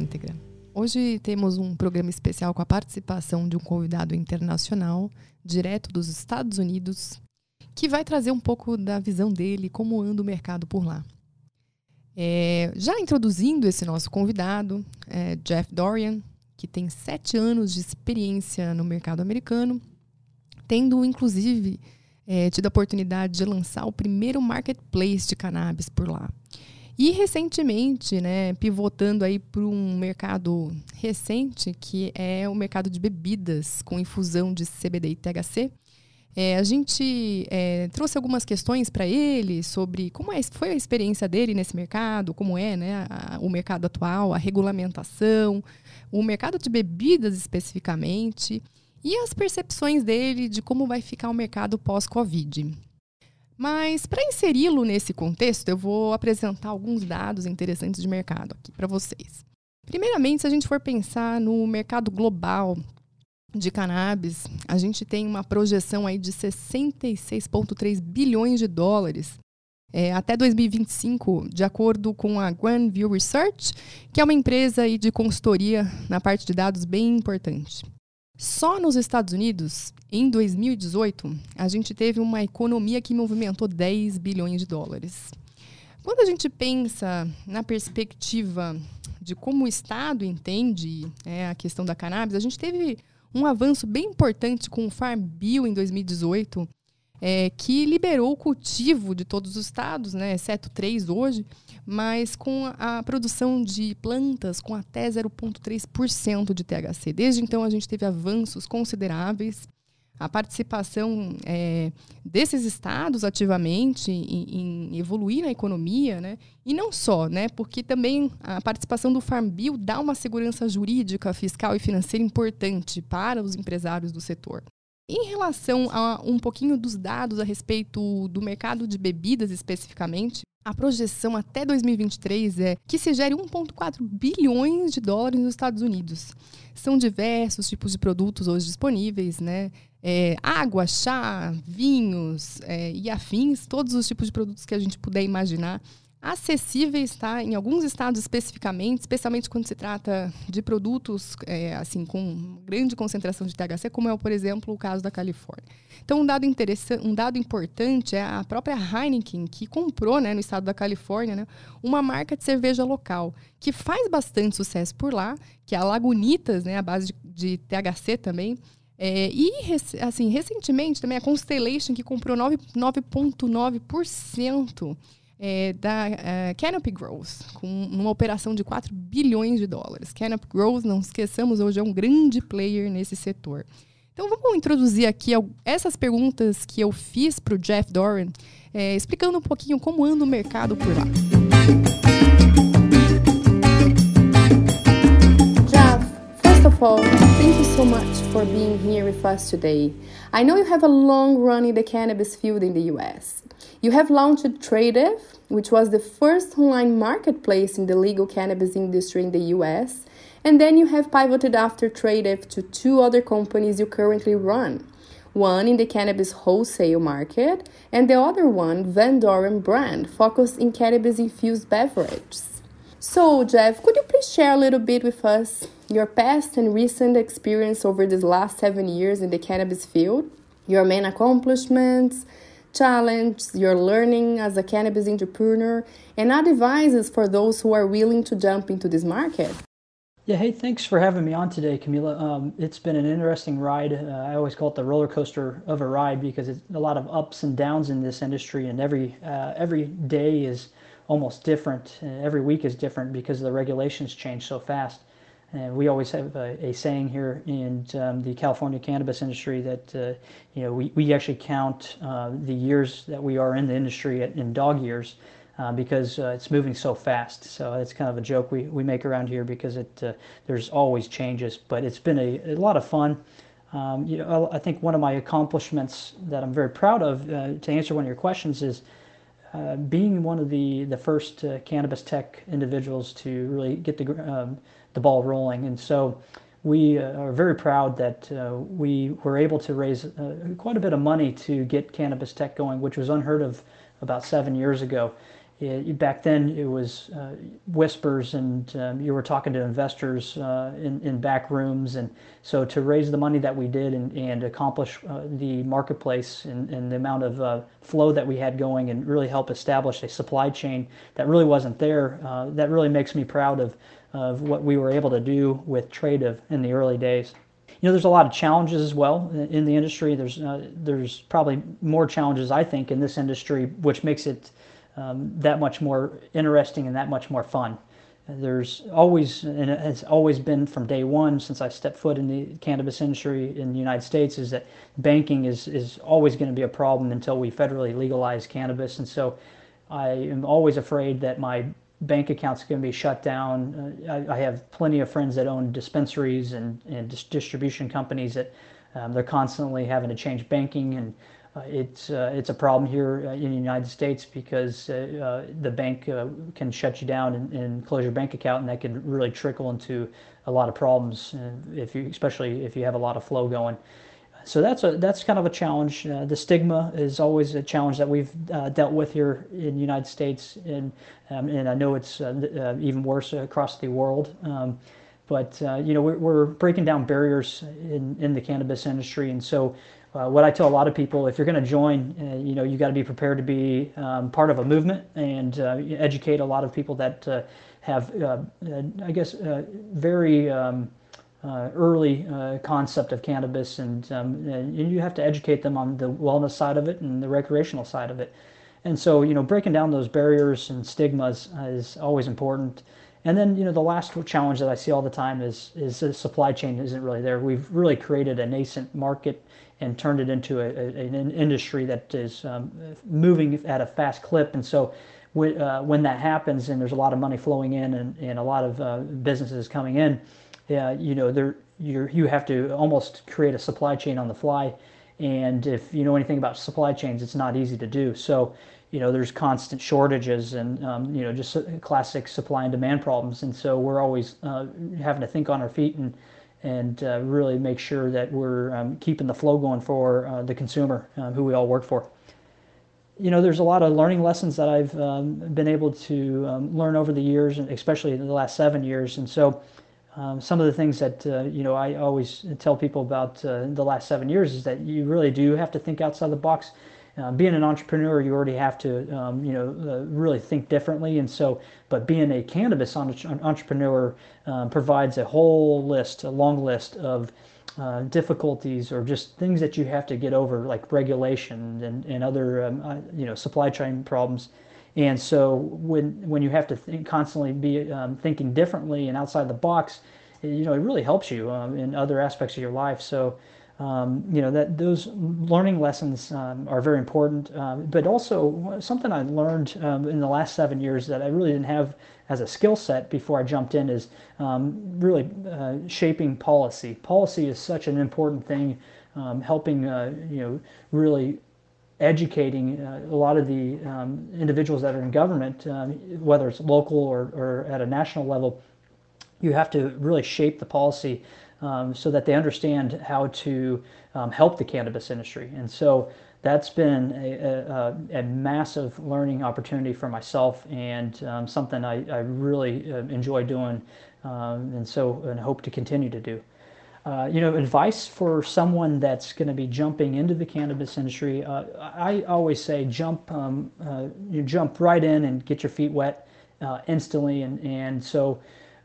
íntegra. Hoje temos um programa especial com a participação de um convidado internacional, direto dos Estados Unidos, que vai trazer um pouco da visão dele, como anda o mercado por lá. É, já introduzindo esse nosso convidado, é Jeff Dorian, que tem sete anos de experiência no mercado americano, tendo inclusive é, tido a oportunidade de lançar o primeiro marketplace de cannabis por lá. E recentemente, né, pivotando aí para um mercado recente, que é o mercado de bebidas com infusão de CBD e THC, é, a gente é, trouxe algumas questões para ele sobre como é, foi a experiência dele nesse mercado, como é né, a, o mercado atual, a regulamentação, o mercado de bebidas especificamente, e as percepções dele de como vai ficar o mercado pós-Covid. Mas para inseri-lo nesse contexto, eu vou apresentar alguns dados interessantes de mercado aqui para vocês. Primeiramente, se a gente for pensar no mercado global de cannabis, a gente tem uma projeção aí de 66,3 bilhões de dólares é, até 2025, de acordo com a Grandview Research, que é uma empresa aí de consultoria na parte de dados bem importante. Só nos Estados Unidos, em 2018, a gente teve uma economia que movimentou 10 bilhões de dólares. Quando a gente pensa na perspectiva de como o Estado entende é, a questão da cannabis, a gente teve um avanço bem importante com o Farm Bill em 2018, é, que liberou o cultivo de todos os estados, né, exceto três hoje, mas com a produção de plantas com até 0,3% de THC. Desde então, a gente teve avanços consideráveis a participação é, desses estados ativamente em, em, evoluir na economia, né? E não só, né? Porque também a participação do Farm Bill dá uma segurança jurídica, fiscal e financeira importante para os empresários do setor. Em relação a um pouquinho dos dados a respeito do mercado de bebidas especificamente, a projeção até 2023 é que se gere 1,4 bilhões de dólares nos Estados Unidos. São diversos tipos de produtos hoje disponíveis, né? É, água, chá, vinhos é, e afins, todos os tipos de produtos que a gente puder imaginar acessíveis, tá? Em alguns estados especificamente, especialmente quando se trata de produtos é, assim com grande concentração de THC, como é, por exemplo, o caso da Califórnia. Então, um dado interessante, um dado importante é a própria Heineken que comprou, né, no estado da Califórnia, né, uma marca de cerveja local que faz bastante sucesso por lá, que é a Lagunitas, né, a base de, de THC também. É, e, assim, recentemente também a Constellation, que comprou 9,9% é, da uh, Canopy Growth, com uma operação de 4 bilhões de dólares. Canopy Growth, não esqueçamos, hoje é um grande player nesse setor. Então vamos introduzir aqui essas perguntas que eu fiz para o Jeff Doran, é, explicando um pouquinho como anda o mercado por lá. All, thank you so much for being here with us today. I know you have a long run in the cannabis field in the US. You have launched Tradiv, which was the first online marketplace in the legal cannabis industry in the US, and then you have pivoted after Tradiv to two other companies you currently run. One in the cannabis wholesale market, and the other one, Van Doren brand, focused in cannabis infused beverages. So, Jeff, could you please share a little bit with us your past and recent experience over these last seven years in the cannabis field, your main accomplishments, challenge your learning as a cannabis entrepreneur, and advices for those who are willing to jump into this market. Yeah, hey, thanks for having me on today, Camila. Um, it's been an interesting ride. Uh, I always call it the roller coaster of a ride because it's a lot of ups and downs in this industry, and every uh, every day is almost different. Uh, every week is different because the regulations change so fast. And we always have a, a saying here in um, the California cannabis industry that uh, you know we, we actually count uh, the years that we are in the industry in dog years uh, because uh, it's moving so fast. So it's kind of a joke we, we make around here because it uh, there's always changes, but it's been a, a lot of fun. Um, you know, I think one of my accomplishments that I'm very proud of uh, to answer one of your questions is. Being one of the, the first cannabis tech individuals to really get the um, the ball rolling. And so we uh, are very proud that uh, we were able to raise uh, quite a bit of money to get Cannabis Tech going, which was unheard of about seven years ago. It, back then it was uh, whispers and um, you were talking to investors uh, in, in back rooms and so to raise the money that we did and, and accomplish uh, the marketplace and, and, the amount of uh, flow that we had going and really help establish a supply chain that really wasn't there uh, that really makes me proud of, of what we were able to do with Tradiv in the early days you know, there's a lot of challenges as well in the industry. There's uh, there's probably more challenges I think in this industry, which makes it um, that much more interesting and that much more fun. There's always, and it has always been from day one since I stepped foot in the cannabis industry in the United States, is that banking is, is always going to be a problem until we federally legalize cannabis. And so I am always afraid that my bank account's going to be shut down. Uh, I, I, have plenty of friends that own dispensaries and, and distribution companies that um, they're constantly having to change banking and it's uh, it's a problem here uh, in the United States because uh, uh, the bank uh, can shut you down and, and, close your bank account, and that can really trickle into a lot of problems if you, especially if you have a lot of flow going. So that's a that's kind of a challenge. the stigma is always a challenge that we've dealt with here in the United States, and um, and I know it's even worse across the world. Um, but you know we're, we're breaking down barriers in, in the cannabis industry, and so uh, what I tell a lot of people, if you're going to join, uh, you know, you got to be prepared to be um, part of a movement and uh, educate a lot of people that uh, have, uh, uh, I guess, very um, early concept of cannabis, and, um, and you have to educate them on the wellness side of it and the recreational side of it. And so, you know, breaking down those barriers and stigmas is always important. And then, you know, the last challenge that I see all the time is is the supply chain isn't really there. We've really created a nascent market and turned it into a, a, an industry that is um, moving at a fast clip. And so when, uh, when that happens and there's a lot of money flowing in and, and a lot of uh, businesses coming in, uh, you know, there, you you have to almost create a supply chain on the fly. And if you know anything about supply chains, it's not easy to do. So, you know, there's constant shortages and, um, you know, just classic supply and demand problems. And so we're always uh, having to think on our feet and, and uh, really make sure that we're um, keeping the flow going for uh, the consumer um, who we all work for. You know, there's a lot of learning lessons that I've um, been able to um, learn over the years, and especially in the last seven years. And so, um, some of the things that uh, you know I always tell people about uh, the last seven years is that you really do have to think outside the box uh, being an entrepreneur, you already have to, um, you know, uh, really think differently. And so, but being a cannabis entrepreneur um, provides a whole list, a long list of uh, difficulties or just things that you have to get over, like regulation and, and other, um, uh, you know, supply chain problems. And so, when when you have to think, constantly be um, thinking differently and outside the box, you know, it really helps you um, in other aspects of your life. So um, you know that those learning lessons um, are very important. Um, but also something I learned um, in the last seven years that I really didn't have as a skill set before I jumped in is um, really uh, shaping policy. Policy is such an important thing, um, helping uh, you know really educating uh, a lot of the individuals that are in government, whether it's local or, or at a national level. You have to really shape the policy um, so that they understand how to um, help the cannabis industry. And so that's been a, a, a massive learning opportunity for myself and um, something I, I really uh, enjoy doing um, and so and hope to continue to do. Uh, you know, advice for someone that's going to be jumping into the cannabis industry. Uh, I always say jump, um, uh, you jump right in and get your feet wet uh, instantly, and and so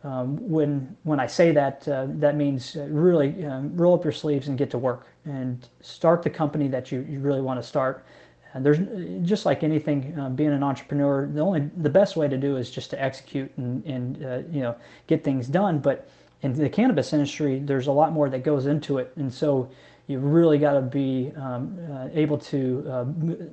um, when when I say that, uh, that means uh, really um, roll up your sleeves and get to work and start the company that you, you really want to start. And there's just like anything, uh, being an entrepreneur, the only the best way to do is just to execute and, and uh, you know get things done. But in the cannabis industry, there's a lot more that goes into it, and so you really got to be um, uh, able to uh,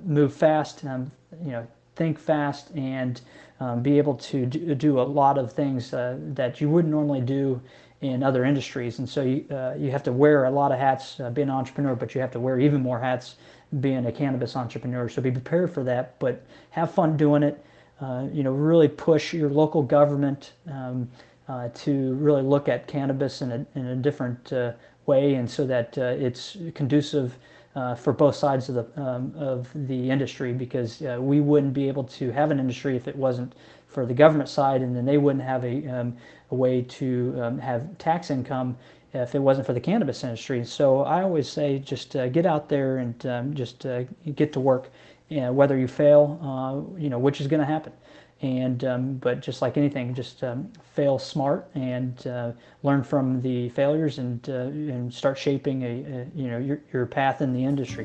move fast, um, you know, think fast, and um, be able to do, a lot of things uh, that you wouldn't normally do in other industries. And so you, uh, you have to wear a lot of hats uh, being an entrepreneur, but you have to wear even more hats being a cannabis entrepreneur. So be prepared for that, but have fun doing it. Uh, you know, really push your local government um, uh, to really look at cannabis in a, in a different uh, way and so that it's conducive uh, for both sides of the um, of the industry because uh, we wouldn't be able to have an industry if it wasn't for the government side, and then they wouldn't have a, um, a way to um, have tax income if it wasn't for the cannabis industry. So I always say just uh, get out there and um, just uh, get to work, and whether you fail, uh, you know, which is going to happen and um, but just like anything, just um, fail smart and uh, learn from the failures and uh, and start shaping a, a, you know your, your path in the industry.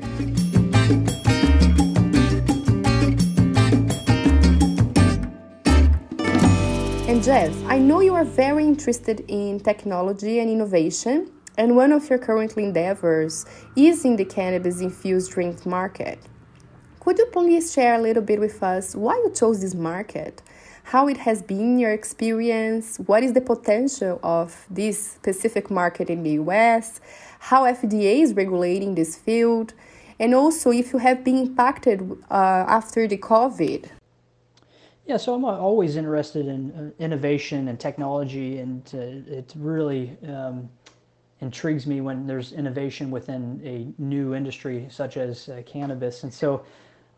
And Jeff, I know you are very interested in technology and innovation, and one of your current endeavors is in the cannabis infused drink market. Could you please share a little bit with us why you chose this market? How it has been your experience? What is the potential of this specific market in the US? How FDA is regulating this field? And also, if you have been impacted uh, after the COVID. Yeah, so I'm always interested in uh, innovation and technology, and uh, it really um, intrigues me when there's innovation within a new industry such as uh, cannabis. And so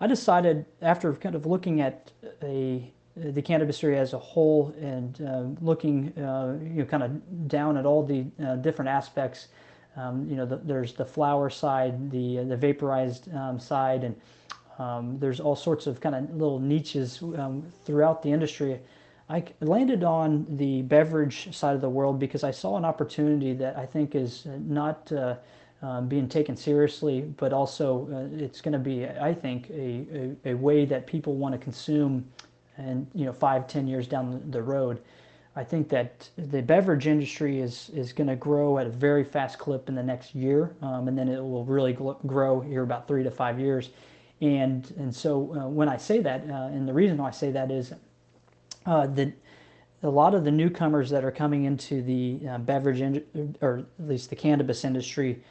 I decided after kind of looking at a the cannabis industry as a whole and uh, looking uh, you know kind of down at all the uh, different aspects um, you know the, there's the flower side the uh, the vaporized um, side and um, there's all sorts of kind of little niches um, throughout the industry. I landed on the beverage side of the world because I saw an opportunity that I think is not uh, um, being taken seriously, but also uh, it's going to be, I think, a, a, a, way that people want to consume and, you know, five, ten years down the road. I think that the beverage industry is, is going to grow at a very fast clip in the next year, um, and then it will really grow here about three to five years. And, and so uh, when I say that, uh, and the reason why I say that is uh, that a lot of the newcomers that are coming into the uh, beverage, in, or at least the cannabis industry,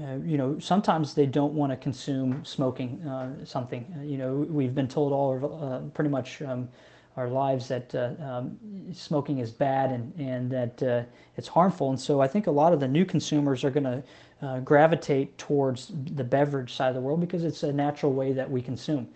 uh, you know, sometimes they don't want to consume smoking uh, something. Uh, you know, we've been told all of, uh, pretty much um, our lives that uh, um, smoking is bad and, and that it's harmful. And so I think a lot of the new consumers are going to gravitate towards the beverage side of the world because it's a natural way that we consume.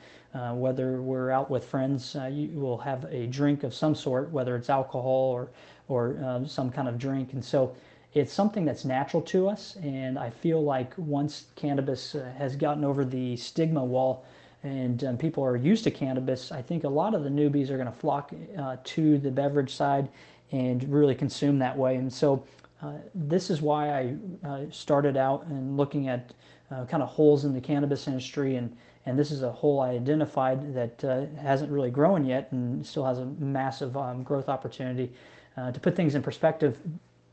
whether we're out with friends, you will have a drink of some sort, whether it's alcohol or, or some kind of drink. And so it's something that's natural to us, and I feel like once cannabis uh, has gotten over the stigma wall and um, people are used to cannabis, I think a lot of the newbies are going to flock uh, to the beverage side and really consume that way. And so uh, this is why I uh, started out and looking at uh, kind of holes in the cannabis industry and and this is a hole I identified that uh, hasn't really grown yet and still has a massive um, growth opportunity. to put things in perspective,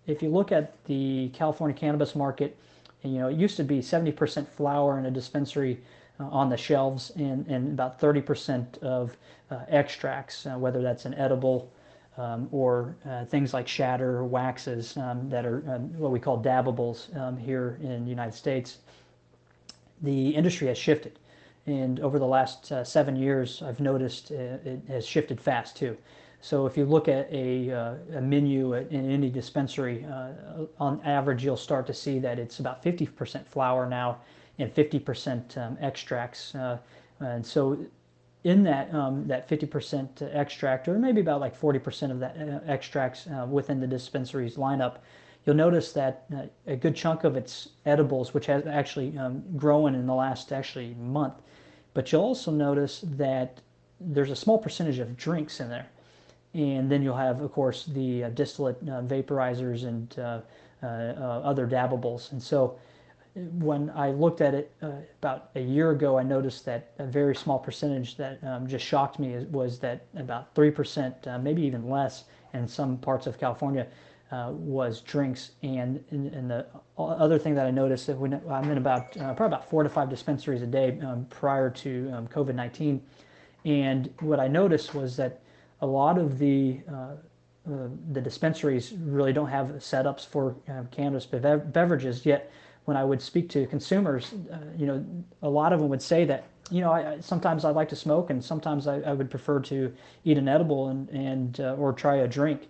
if you look at the California cannabis market, you know, it used to be 70% flower in a dispensary uh, on the shelves and, and about 30% of uh, extracts, uh, whether that's an edible um, or uh, things like shatter or waxes um, that are um, what we call dabbables um, here in the United States. The industry has shifted. And over the last uh, seven years, I've noticed uh, it has shifted fast too. So if you look at a, uh, a menu in any dispensary, uh, on average, you'll start to see that it's about 50% flower now and 50% um, extracts. Uh, and so in that um, that 50% extract, or maybe about like 40% of that uh, extracts uh, within the dispensary's lineup, you'll notice that uh, a good chunk of it's edibles, which has actually um, grown in the last actually month. But you'll also notice that there's a small percentage of drinks in there and then you'll have, of course, the uh, distillate uh, vaporizers and uh, uh, uh other dabbables. And so when I looked at it about a year ago, I noticed that a very small percentage that um, just shocked me was that about 3%, maybe even less, in some parts of California, was drinks. And, and, the other thing that I noticed that when I'm in about probably about four to five dispensaries a day um, prior to um, COVID 19. And what I noticed was that a lot of the uh, uh, the dispensaries really don't have setups for uh, cannabis beverages. Yet, when I would speak to consumers, uh, you know, a lot of them would say that you know, I, sometimes I like to smoke, and sometimes I, I, would prefer to eat an edible and and uh, or try a drink.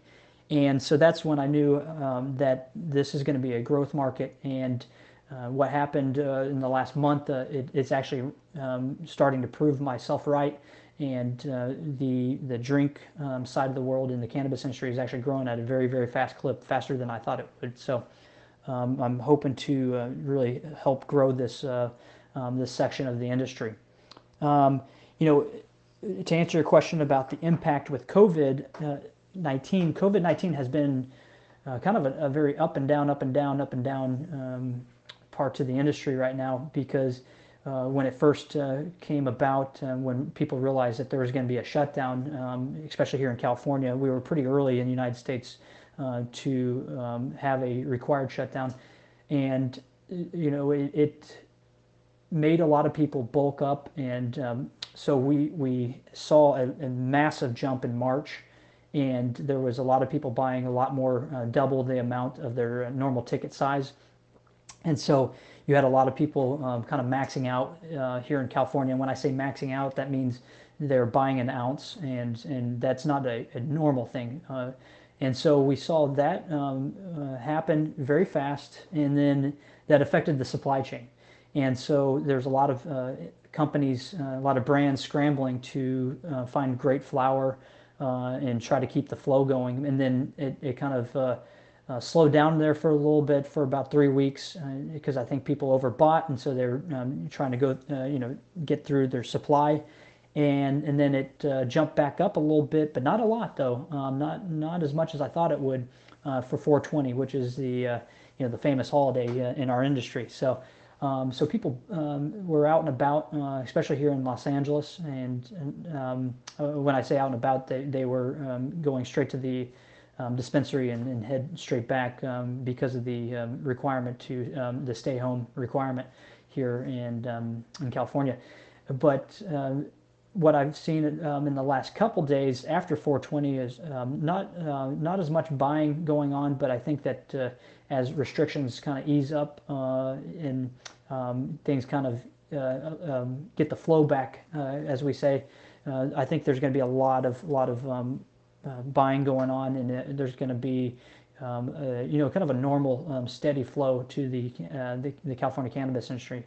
And so that's when I knew um, that this is going to be a growth market, and uh, what happened uh, in the last month, it, it's actually um, starting to prove myself right. And uh, the the drink um, side of the world in the cannabis industry is actually growing at a very very fast clip, faster than I thought it would. So um, I'm hoping to uh, really help grow this uh, um, this section of the industry. Um, you know, to answer your question about the impact with COVID 19, COVID 19 has been kind of a, a, very up and down, up and down, up and down um, parts of the industry right now because uh, when it first uh, came about, uh, when people realized that there was going to be a shutdown, um, especially here in California, we were pretty early in the United States uh, to um, have a required shutdown, and you know it, it, made a lot of people bulk up, and um, so we we saw a, a, massive jump in March. And there was a lot of people buying a lot more, uh, double the amount of their normal ticket size and so you had a lot of people um, kind of maxing out uh, here in California. And when I say maxing out, that means they're buying an ounce, and and that's not a, a normal thing. Uh, and so we saw that um, uh, happen very fast, and then that affected the supply chain. And so there's a lot of uh, companies, uh, a lot of brands scrambling to uh, find great flower and try to keep the flow going. And then it, it kind of uh, slowed down there for a little bit for about three weeks uh, because I think people overbought and so they're um, trying to go, uh, you know, get through their supply, and and then it uh, jumped back up a little bit, but not a lot though, um, not not as much as I thought it would uh, for 420, which is the uh, you know the famous holiday in our industry. So. Um, so people um, were out and about, especially here in Los Angeles. And, and um, when I say out and about, they, they were um, going straight to the um, dispensary and, and, head straight back um, because of the um, requirement to um, the stay home requirement here in um, in California. But uh, what I've seen in the last couple days after 420 is not uh, not as much buying going on, but I think that uh, as restrictions kind of ease up uh, and things kind of uh, get the flow back, uh, as we say, I think there's going to be a lot of lot of uh, buying going on, and there's going to be um, uh, you know kind of a normal um, steady flow to the, uh, the, the California cannabis industry.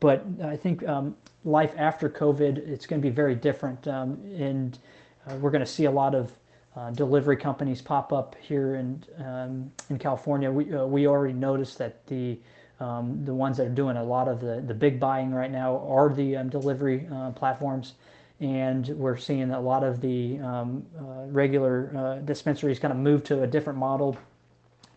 But I think um, life after COVID, it's going to be very different, um, and uh, we're going to see a lot of uh, delivery companies pop up here in um, in California. We we already noticed that the um, the ones that are doing a lot of the, the big buying right now are the delivery platforms and we're seeing a lot of the um, uh, regular uh, dispensaries kind of move to a different model.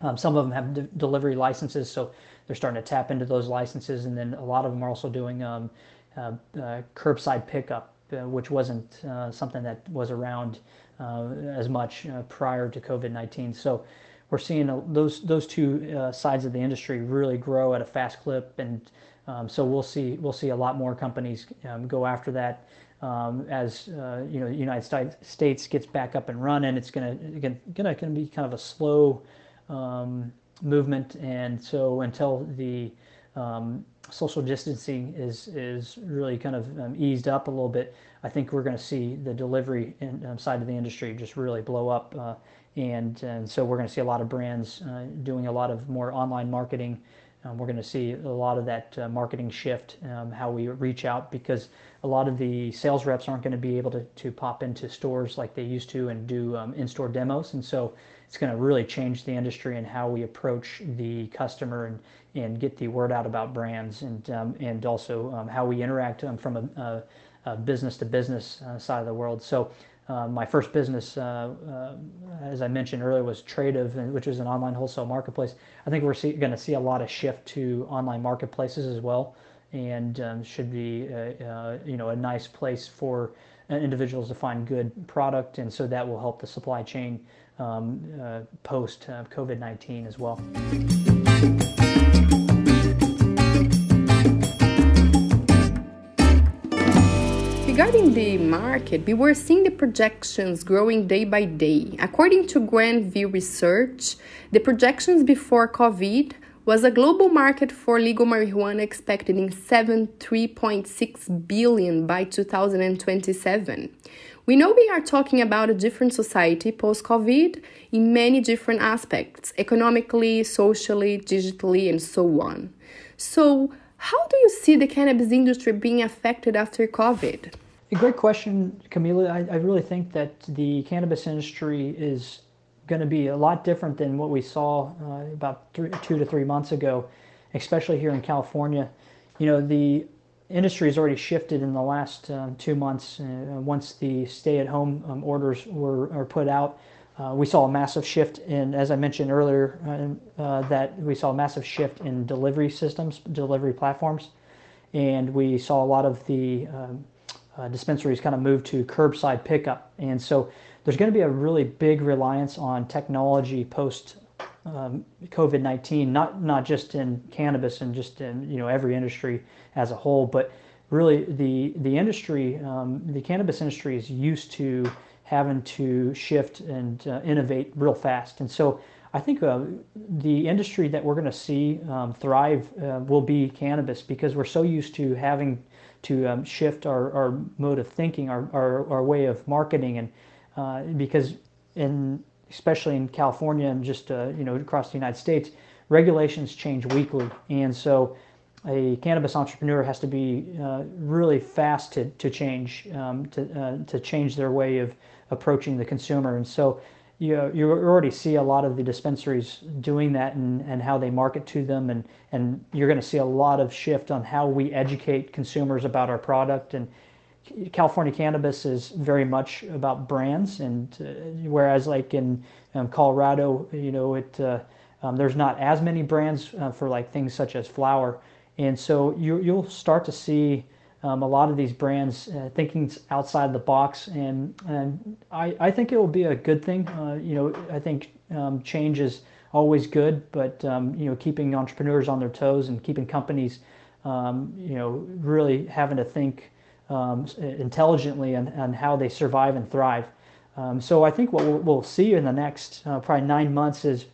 Um, some of them have de- delivery licenses, so they're starting to tap into those licenses, and then a lot of them are also doing um, uh, uh curbside pickup, uh, which wasn't uh, something that was around as much prior to COVID-19. So we're seeing those those two sides of the industry really grow at a fast clip, and um, so we'll see we'll see a lot more companies um, go after that um, as uh, you know the United States gets back up and running, it's going to gonna, gonna be kind of a slow um, movement, and so until the um, social distancing is is really kind of um, eased up a little bit, I think we're going to see the delivery in, um, side of the industry just really blow up, uh, and and so we're going to see a lot of brands uh, doing a lot of more online marketing. Um, we're going to see a lot of that uh, marketing shift, um, how we reach out, because a lot of the sales reps aren't going to be able to, to pop into stores like they used to and do um, in-store demos. And so it's going to really change the industry and how we approach the customer and, and get the word out about brands and, um, and also um, how we interact um, from a, a, a business to business uh, side of the world. So uh, my first business, uh, uh, as I mentioned earlier, was Tradiv, which is an online wholesale marketplace. I think we're going to see a lot of shift to online marketplaces as well, and um, should be uh, uh, you know a nice place for uh, individuals to find good product, and so that will help the supply chain um, post COVID nineteen as well. Regarding the market, we were seeing the projections growing day by day. According to Grand View Research, the projections before COVID was a global market for legal marijuana expected in 73.6 billion by 2027. We know we are talking about a different society post COVID in many different aspects economically, socially, digitally, and so on. So, how do you see the cannabis industry being affected after COVID? A great question, Camila. I, I really think that the cannabis industry is going to be a lot different than what we saw uh, about three, two to three months ago, especially here in California. You know, the industry has already shifted in the last uh, two months. Uh, once the stay-at-home um, orders were, were put out, uh, we saw a massive shift in, as I mentioned earlier, uh, uh, that we saw a massive shift in delivery systems, delivery platforms, and we saw a lot of the um, uh, dispensaries kind of move to curbside pickup. And so there's going to be a really big reliance on technology post um, COVID 19, not, not just in cannabis and just in you know every industry as a whole, but really the, the industry, um, the cannabis industry is used to having to shift and uh, innovate real fast. And so I think uh, the industry that we're going to see um, thrive uh, will be cannabis because we're so used to having to um, shift our, our mode of thinking, our, our, our way of marketing, and uh, because in especially in California and just uh, you know across the United States, regulations change weekly, and so a cannabis entrepreneur has to be uh, really fast to, to change um, to, uh, to change their way of approaching the consumer, and so you, you already see a lot of the dispensaries doing that and, and how they market to them. And, and you're going to see a lot of shift on how we educate consumers about our product. And California cannabis is very much about brands. And uh, whereas like in um, Colorado you know it uh, um, there's not as many brands uh, for like things such as flower. And so you, you'll start to see um, a lot of these brands uh, thinking outside the box, and and I, I think it will be a good thing. Uh, you know, I think um, change is always good, but um, you know, keeping entrepreneurs on their toes and keeping companies, um, you know, really having to think um, intelligently on, on how they survive and thrive. Um, so I think what we'll, we'll see in the next uh, probably nine months is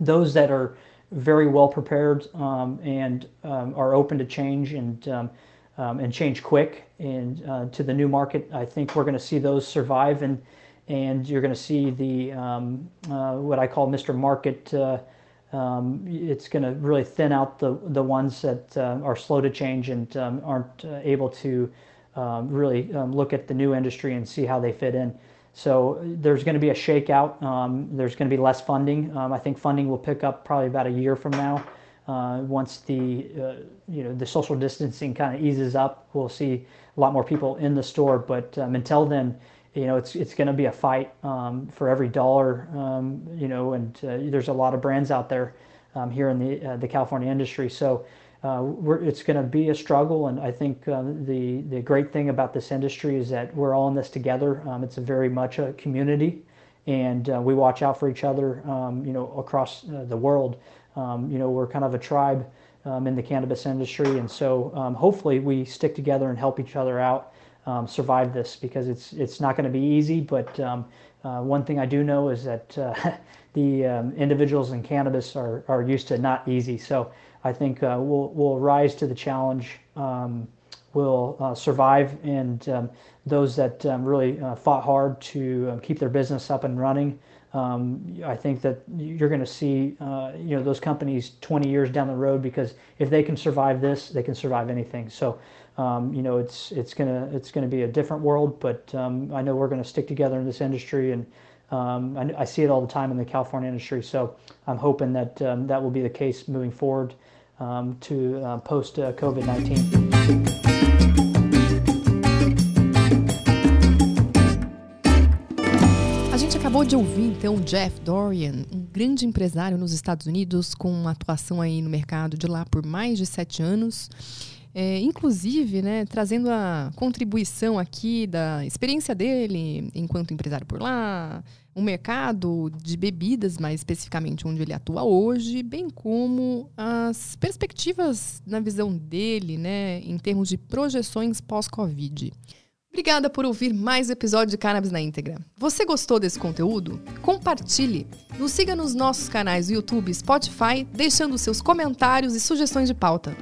those that are very well prepared and are open to change and um, and change quick and uh, to the new market. I think we're going to see those survive and and you're going to see the um, uh, what I call Mr. Market. Uh, um, it's going to really thin out the the ones that uh, are slow to change and um, aren't uh, able to um, really um, look at the new industry and see how they fit in. So there's going to be a shakeout. there's going to be less funding. I think funding will pick up probably about a year from now. Uh, once the uh, you know the social distancing kind of eases up, we'll see a lot more people in the store. But um, until then, you know it's it's going to be a fight um, for every dollar. Um, you know, and uh, there's a lot of brands out there um, here in the uh, the California industry. So. Uh, it's going to be a struggle, and I think uh, the the great thing about this industry is that we're all in this together. Um, it's a very much a community, and we watch out for each other. Um, you know, across the world. Um, you know, we're kind of a tribe um, in the cannabis industry, and so um, hopefully we stick together and help each other out um, survive this because it's it's not going to be easy. But um, uh, one thing I do know is that uh, the um, individuals in cannabis are, are used to not easy. So I think uh, we'll we'll rise to the challenge. will uh, survive, and those that really uh, fought hard to keep their business up and running um, I think that you're going to see uh, you know those companies 20 years down the road because if they can survive this, they can survive anything. So um, you know it's it's gonna it's gonna be a different world, but um, I know we're going to stick together in this industry, and um, I, I, see it all the time in the California industry. So I'm hoping that um, that will be the case moving forward um, to uh, post uh, COVID-19. Acabou de ouvir então Jeff Dorian, um grande empresário nos Estados Unidos com atuação aí no mercado de lá por mais de sete anos. É, inclusive, né, trazendo a contribuição aqui da experiência dele enquanto empresário por lá, o mercado de bebidas, mais especificamente onde ele atua hoje, bem como as perspectivas na visão dele, né, em termos de projeções pós-Covid. Obrigada por ouvir mais episódio de Cannabis na íntegra. Você gostou desse conteúdo? Compartilhe. Nos siga nos nossos canais do YouTube e Spotify, deixando seus comentários e sugestões de pauta.